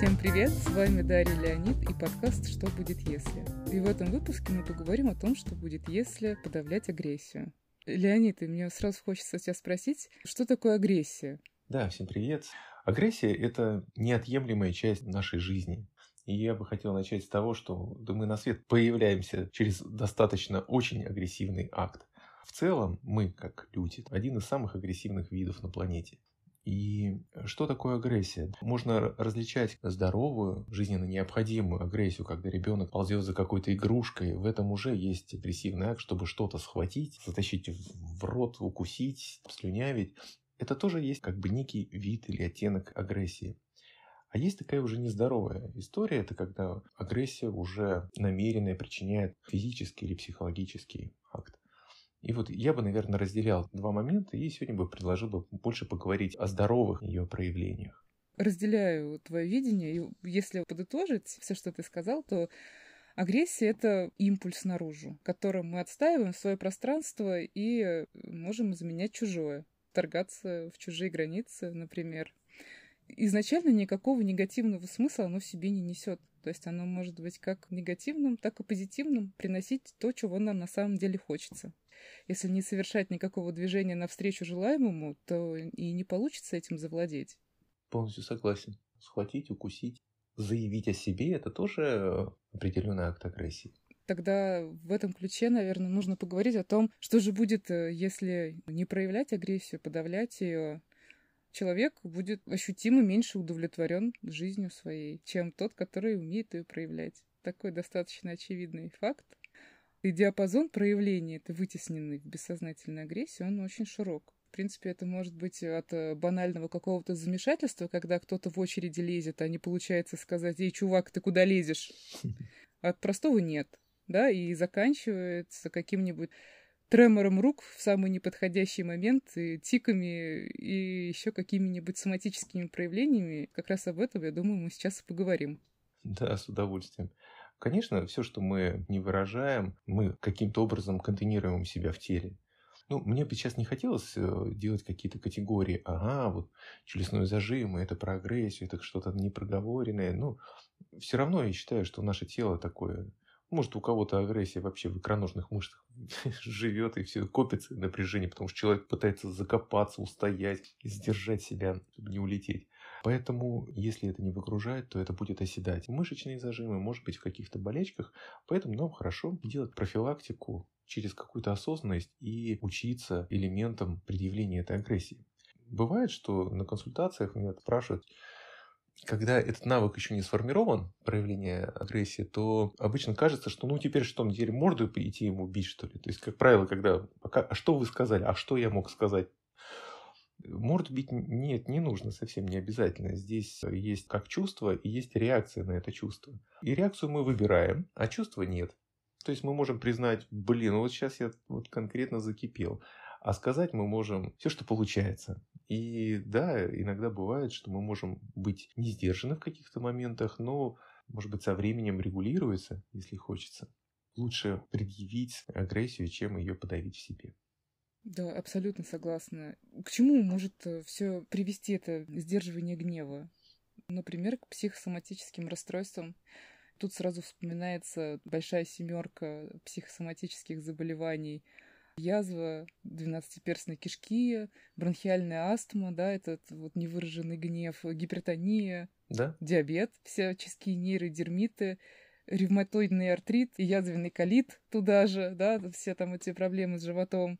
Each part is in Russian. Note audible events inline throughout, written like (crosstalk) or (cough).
Всем привет! С вами Дарья Леонид и подкаст «Что будет если?». И в этом выпуске мы поговорим о том, что будет, если подавлять агрессию. Леонид, и мне сразу хочется тебя спросить, что такое агрессия? Да, всем привет. Агрессия – это неотъемлемая часть нашей жизни. И я бы хотел начать с того, что да, мы на свет появляемся через достаточно очень агрессивный акт. В целом, мы, как люди, один из самых агрессивных видов на планете. И что такое агрессия? Можно различать здоровую, жизненно необходимую агрессию, когда ребенок ползет за какой-то игрушкой. В этом уже есть агрессивный акт, чтобы что-то схватить, затащить в рот, укусить, слюнявить. Это тоже есть как бы некий вид или оттенок агрессии. А есть такая уже нездоровая история, это когда агрессия уже намеренная причиняет физический или психологический акт. И вот я бы, наверное, разделял два момента и сегодня бы предложил бы больше поговорить о здоровых ее проявлениях. Разделяю твое видение, и если подытожить все, что ты сказал, то агрессия — это импульс наружу, которым мы отстаиваем свое пространство и можем изменять чужое, торгаться в чужие границы, например. Изначально никакого негативного смысла оно в себе не несет. То есть оно может быть как негативным, так и позитивным, приносить то, чего нам на самом деле хочется. Если не совершать никакого движения навстречу желаемому, то и не получится этим завладеть. Полностью согласен. Схватить, укусить, заявить о себе – это тоже определенный акт агрессии. Тогда в этом ключе, наверное, нужно поговорить о том, что же будет, э, если не проявлять агрессию, подавлять ее. Человек будет ощутимо меньше удовлетворен жизнью своей, чем тот, который умеет ее проявлять. Такой достаточно очевидный факт. И диапазон проявления этой вытесненной бессознательной агрессии, он очень широк. В принципе, это может быть от э, банального какого-то замешательства, когда кто-то в очереди лезет, а не получается сказать, «Эй, чувак, ты куда лезешь?» От простого «нет», да, и заканчивается каким-нибудь тремором рук в самый неподходящий момент, и тиками, и еще какими-нибудь соматическими проявлениями. Как раз об этом, я думаю, мы сейчас и поговорим. Да, с удовольствием. Конечно, все, что мы не выражаем, мы каким-то образом контейнируем себя в теле. Ну, мне бы сейчас не хотелось э, делать какие-то категории. Ага, вот челюстной зажим, это про агрессию, это что-то непроговоренное. Ну, все равно я считаю, что наше тело такое может, у кого-то агрессия вообще в икроножных мышцах (laughs) живет, и все копится напряжение, потому что человек пытается закопаться, устоять, сдержать себя, чтобы не улететь. Поэтому, если это не выгружать, то это будет оседать. Мышечные зажимы, может быть, в каких-то болячках. Поэтому нам хорошо делать профилактику через какую-то осознанность и учиться элементам предъявления этой агрессии. Бывает, что на консультациях меня спрашивают, когда этот навык еще не сформирован, проявление агрессии, то обычно кажется, что ну теперь что, мне теперь морду идти ему бить, что ли? То есть, как правило, когда пока, а что вы сказали, а что я мог сказать? Морду бить нет, не нужно, совсем не обязательно. Здесь есть как чувство и есть реакция на это чувство. И реакцию мы выбираем, а чувства нет. То есть мы можем признать, блин, вот сейчас я вот конкретно закипел. А сказать мы можем все, что получается. И да, иногда бывает, что мы можем быть не сдержаны в каких-то моментах, но, может быть, со временем регулируется, если хочется. Лучше предъявить агрессию, чем ее подавить в себе. Да, абсолютно согласна. К чему может э, все привести это сдерживание гнева? Например, к психосоматическим расстройствам. Тут сразу вспоминается большая семерка психосоматических заболеваний. Язва двенадцатиперстной кишки, бронхиальная астма, да, этот вот невыраженный гнев, гипертония, да? диабет, всяческие нейродермиты, ревматоидный артрит и язвенный колит туда же, да, все там эти проблемы с животом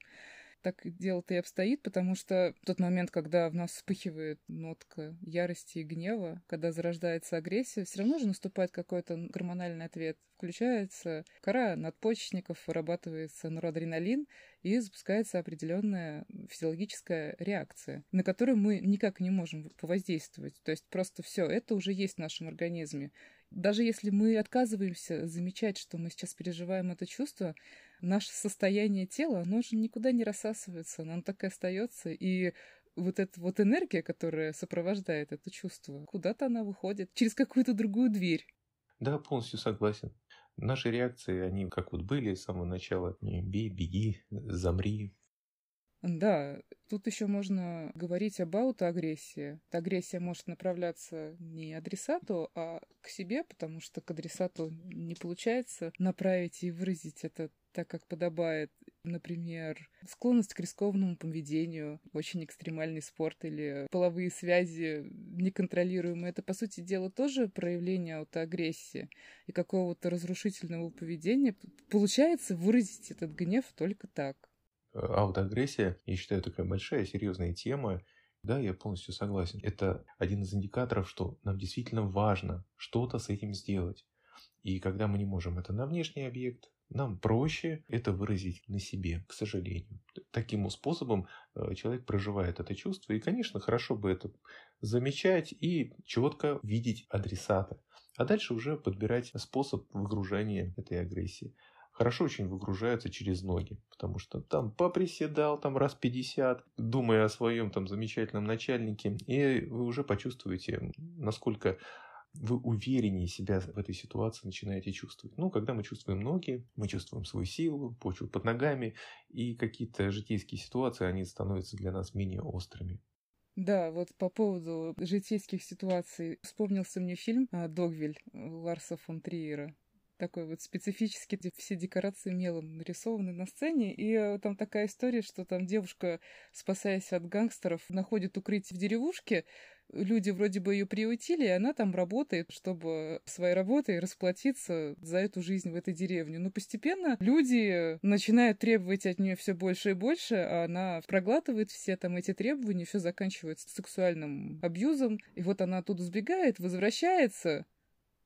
так дело-то и обстоит, потому что тот момент, когда в нас вспыхивает нотка ярости и гнева, когда зарождается агрессия, все равно же наступает какой-то гормональный ответ. Включается кора надпочечников, вырабатывается норадреналин, и запускается определенная физиологическая реакция, на которую мы никак не можем повоздействовать. То есть просто все это уже есть в нашем организме. Даже если мы отказываемся замечать, что мы сейчас переживаем это чувство, наше состояние тела, оно же никуда не рассасывается, оно так и остается. И вот эта вот энергия, которая сопровождает это чувство, куда-то она выходит через какую-то другую дверь. Да, полностью согласен. Наши реакции, они как вот были с самого начала. Бей, беги, замри. Да, тут еще можно говорить об аутоагрессии. Агрессия может направляться не адресату, а к себе, потому что к адресату не получается направить и выразить это так, как подобает. Например, склонность к рискованному поведению, очень экстремальный спорт или половые связи неконтролируемые. Это, по сути дела, тоже проявление аутоагрессии и какого-то разрушительного поведения. Получается выразить этот гнев только так. Аутоагрессия, я считаю, такая большая, серьезная тема. Да, я полностью согласен. Это один из индикаторов, что нам действительно важно что-то с этим сделать. И когда мы не можем это на внешний объект, нам проще это выразить на себе, к сожалению. Таким способом э, человек проживает это чувство. И, конечно, хорошо бы это замечать и четко видеть адресата. А дальше уже подбирать способ выгружения этой агрессии. Хорошо очень выгружаются через ноги, потому что там поприседал там раз 50, думая о своем там замечательном начальнике, и вы уже почувствуете, насколько вы увереннее себя в этой ситуации начинаете чувствовать. Ну, когда мы чувствуем ноги, мы чувствуем свою силу, почву под ногами, и какие-то житейские ситуации, они становятся для нас менее острыми. Да, вот по поводу житейских ситуаций вспомнился мне фильм а, «Догвиль» Ларса фон Триера такой вот специфический, где все декорации мелом нарисованы на сцене, и э, там такая история, что там девушка, спасаясь от гангстеров, находит укрытие в деревушке, люди вроде бы ее приютили, и она там работает, чтобы своей работой расплатиться за эту жизнь в этой деревне. Но постепенно люди начинают требовать от нее все больше и больше, а она проглатывает все там эти требования, все заканчивается сексуальным абьюзом. И вот она оттуда сбегает, возвращается,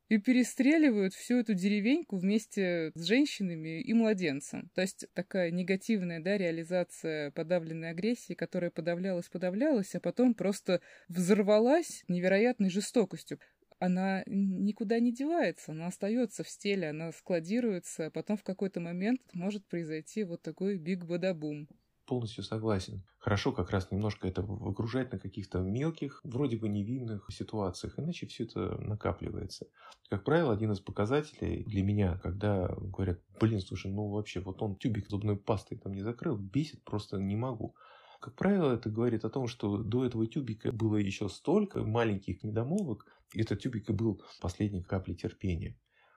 и перестреливают всю эту деревеньку вместе с женщинами и младенцем. То есть такая негативная да, реализация подавленной агрессии, которая подавлялась, подавлялась, а потом просто взорвалась невероятной жестокостью она никуда не девается, она остается в стиле, она складируется, а потом в какой-то момент может произойти вот такой биг-бадабум полностью согласен. Хорошо как раз немножко это выгружать на каких-то мелких, вроде бы невинных ситуациях, иначе все это накапливается. Как правило, один из показателей для меня, когда говорят, блин, слушай, ну вообще, вот он тюбик зубной пастой там не закрыл, бесит, просто не могу. Как правило, это говорит о том, что до этого тюбика было еще столько маленьких недомолвок, и этот тюбик и был последней каплей терпения.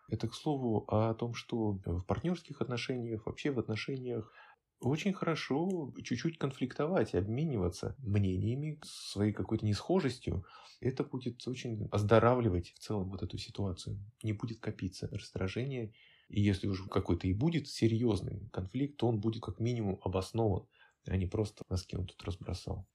Это, к слову, о том, что в партнерских отношениях, вообще в отношениях очень хорошо чуть-чуть конфликтовать обмениваться мнениями, своей какой-то несхожестью. Это будет очень оздоравливать в целом вот эту ситуацию. Не будет копиться раздражение. И если уже какой-то и будет серьезный конфликт, то он будет как минимум обоснован, а не просто носки он тут разбросал.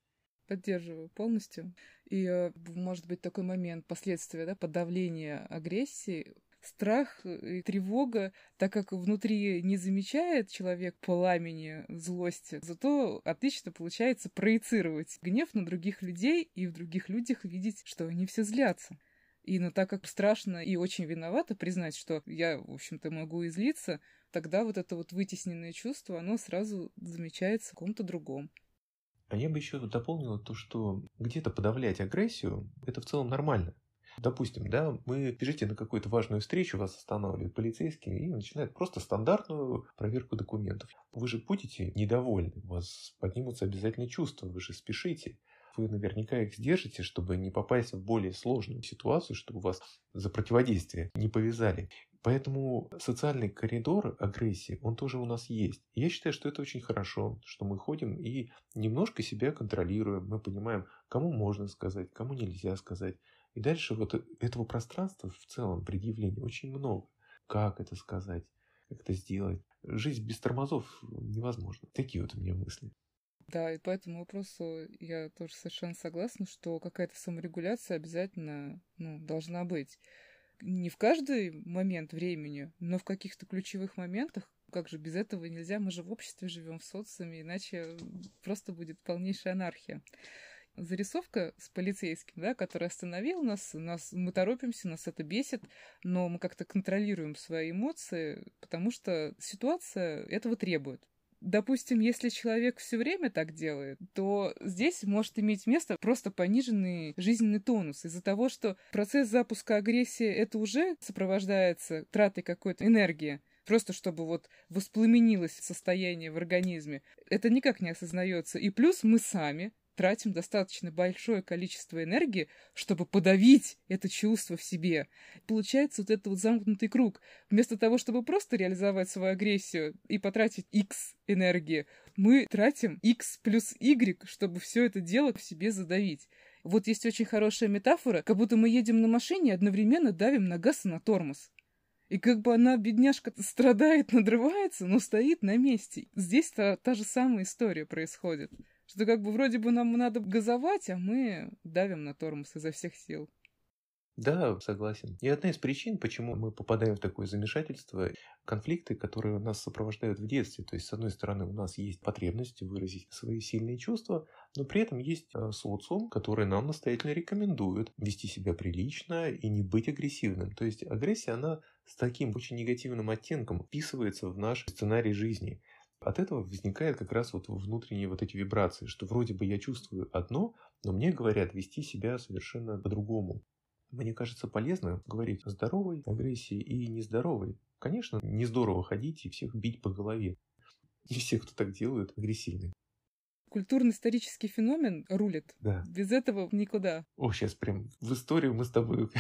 Поддерживаю полностью. И э, может быть такой момент последствия да, подавления агрессии страх и тревога, так как внутри не замечает человек пламени злости, зато отлично получается проецировать гнев на других людей и в других людях видеть, что они все злятся. И но так как страшно и очень виновато признать, что я, в общем-то, могу излиться, тогда вот это вот вытесненное чувство, оно сразу замечается в ком-то другом. А я бы еще дополнил то, что где-то подавлять агрессию – это в целом нормально. Допустим, да, мы бежите на какую-то важную встречу, вас останавливают полицейские и начинают просто стандартную проверку документов. Вы же будете недовольны, у вас поднимутся обязательно чувства, вы же спешите. Вы наверняка их сдержите, чтобы не попасть в более сложную ситуацию, чтобы вас за противодействие не повязали. Поэтому социальный коридор агрессии, он тоже у нас есть. я считаю, что это очень хорошо, что мы ходим и немножко себя контролируем. Мы понимаем, кому можно сказать, кому нельзя сказать. И дальше вот этого пространства в целом предъявления очень много. Как это сказать, как это сделать. Жизнь без тормозов невозможна. Такие вот у меня мысли. Да, и по этому вопросу я тоже совершенно согласна, что какая-то саморегуляция обязательно ну, должна быть. Не в каждый момент времени, но в каких-то ключевых моментах, как же без этого нельзя, мы же в обществе живем, в социуме, иначе просто будет полнейшая анархия зарисовка с полицейским, да, который остановил нас, нас, мы торопимся, нас это бесит, но мы как-то контролируем свои эмоции, потому что ситуация этого требует. Допустим, если человек все время так делает, то здесь может иметь место просто пониженный жизненный тонус из-за того, что процесс запуска агрессии это уже сопровождается тратой какой-то энергии, просто чтобы вот воспламенилось состояние в организме. Это никак не осознается. И плюс мы сами тратим достаточно большое количество энергии, чтобы подавить это чувство в себе. Получается вот этот вот замкнутый круг. Вместо того, чтобы просто реализовать свою агрессию и потратить X энергии, мы тратим X плюс Y, чтобы все это дело в себе задавить. Вот есть очень хорошая метафора, как будто мы едем на машине и одновременно давим на газ и на тормоз. И как бы она, бедняжка, страдает, надрывается, но стоит на месте. Здесь та, та же самая история происходит. Что как бы вроде бы нам надо газовать, а мы давим на тормоз изо всех сил. Да, согласен. И одна из причин, почему мы попадаем в такое замешательство, конфликты, которые нас сопровождают в детстве. То есть, с одной стороны, у нас есть потребность выразить свои сильные чувства, но при этом есть э, социум, который нам настоятельно рекомендует вести себя прилично и не быть агрессивным. То есть, агрессия, она с таким очень негативным оттенком вписывается в наш сценарий жизни. От этого возникает как раз вот внутренние вот эти вибрации, что вроде бы я чувствую одно, но мне говорят вести себя совершенно по-другому. Мне кажется полезно говорить о здоровой агрессии и нездоровой. Конечно, не здорово ходить и всех бить по голове. И все, кто так делают, агрессивны. Культурно-исторический феномен рулит. Да. Без этого никуда. О, сейчас прям в историю мы с тобой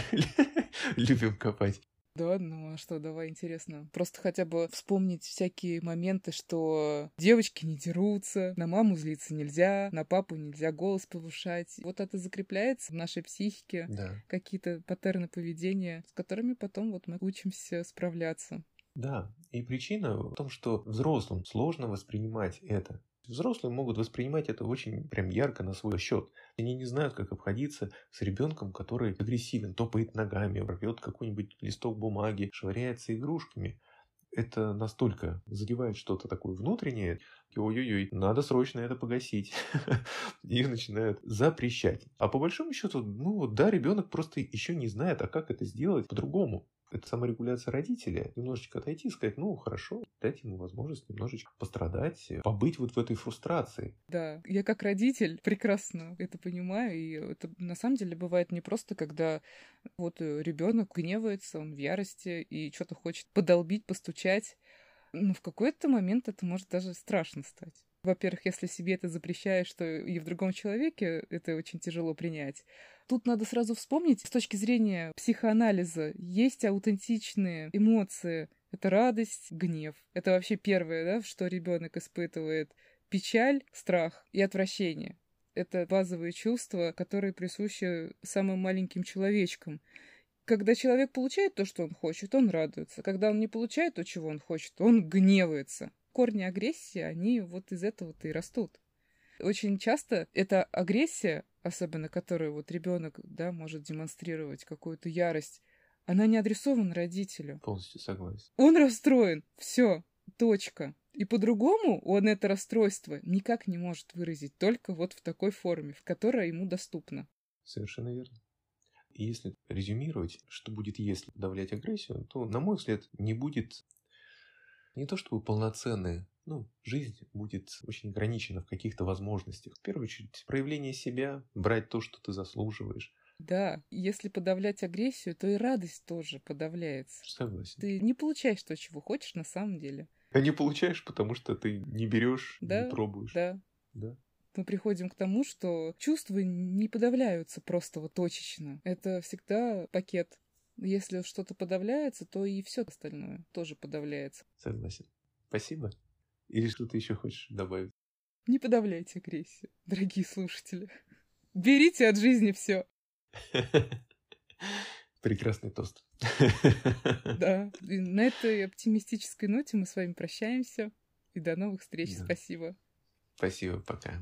(laughs) любим копать. Да, ну а что, давай, интересно. Просто хотя бы вспомнить всякие моменты, что девочки не дерутся, на маму злиться нельзя, на папу нельзя голос повышать. Вот это закрепляется в нашей психике. Да. Какие-то паттерны поведения, с которыми потом вот мы учимся справляться. Да, и причина в том, что взрослым сложно воспринимать это. Взрослые могут воспринимать это очень прям ярко на свой счет. Они не знают, как обходиться с ребенком, который агрессивен, топает ногами, рвет какой-нибудь листок бумаги, швыряется игрушками. Это настолько задевает что-то такое внутреннее, ой-ой-ой, надо срочно это погасить. (laughs) Их начинают запрещать. А по большому счету, ну да, ребенок просто еще не знает, а как это сделать по-другому это саморегуляция родителя. Немножечко отойти и сказать, ну, хорошо, дать ему возможность немножечко пострадать, побыть вот в этой фрустрации. Да, я как родитель прекрасно это понимаю, и это на самом деле бывает не просто, когда вот ребенок гневается, он в ярости и что-то хочет подолбить, постучать, но в какой-то момент это может даже страшно стать. Во-первых, если себе это запрещаешь, что и в другом человеке это очень тяжело принять. Тут надо сразу вспомнить, с точки зрения психоанализа, есть аутентичные эмоции. Это радость, гнев. Это вообще первое, да, что ребенок испытывает. Печаль, страх и отвращение. Это базовые чувства, которые присущи самым маленьким человечкам. Когда человек получает то, что он хочет, он радуется. Когда он не получает то, чего он хочет, он гневается. Корни агрессии, они вот из этого-то и растут. Очень часто эта агрессия, особенно которую вот ребенок, да, может демонстрировать какую-то ярость, она не адресована родителю. Полностью согласен. Он расстроен. Все. Точка. И по-другому он это расстройство никак не может выразить, только вот в такой форме, в которой ему доступна. Совершенно верно. И если резюмировать, что будет, если подавлять агрессию, то, на мой взгляд, не будет не то чтобы полноценной, ну, жизнь будет очень ограничена в каких-то возможностях. В первую очередь, проявление себя, брать то, что ты заслуживаешь. Да, если подавлять агрессию, то и радость тоже подавляется. Согласен. Ты не получаешь то, чего хочешь на самом деле. А не получаешь, потому что ты не берешь, да, не пробуешь. Да. Да. Мы приходим к тому, что чувства не подавляются просто вот точечно. Это всегда пакет. Если что-то подавляется, то и все остальное тоже подавляется. Согласен. Спасибо. Или что ты еще хочешь добавить? Не подавляйте агрессию, дорогие слушатели. Берите от жизни все. (laughs) Прекрасный тост. (laughs) Да. И на этой оптимистической ноте мы с вами прощаемся. И до новых встреч. Да. Спасибо. Спасибо. Пока.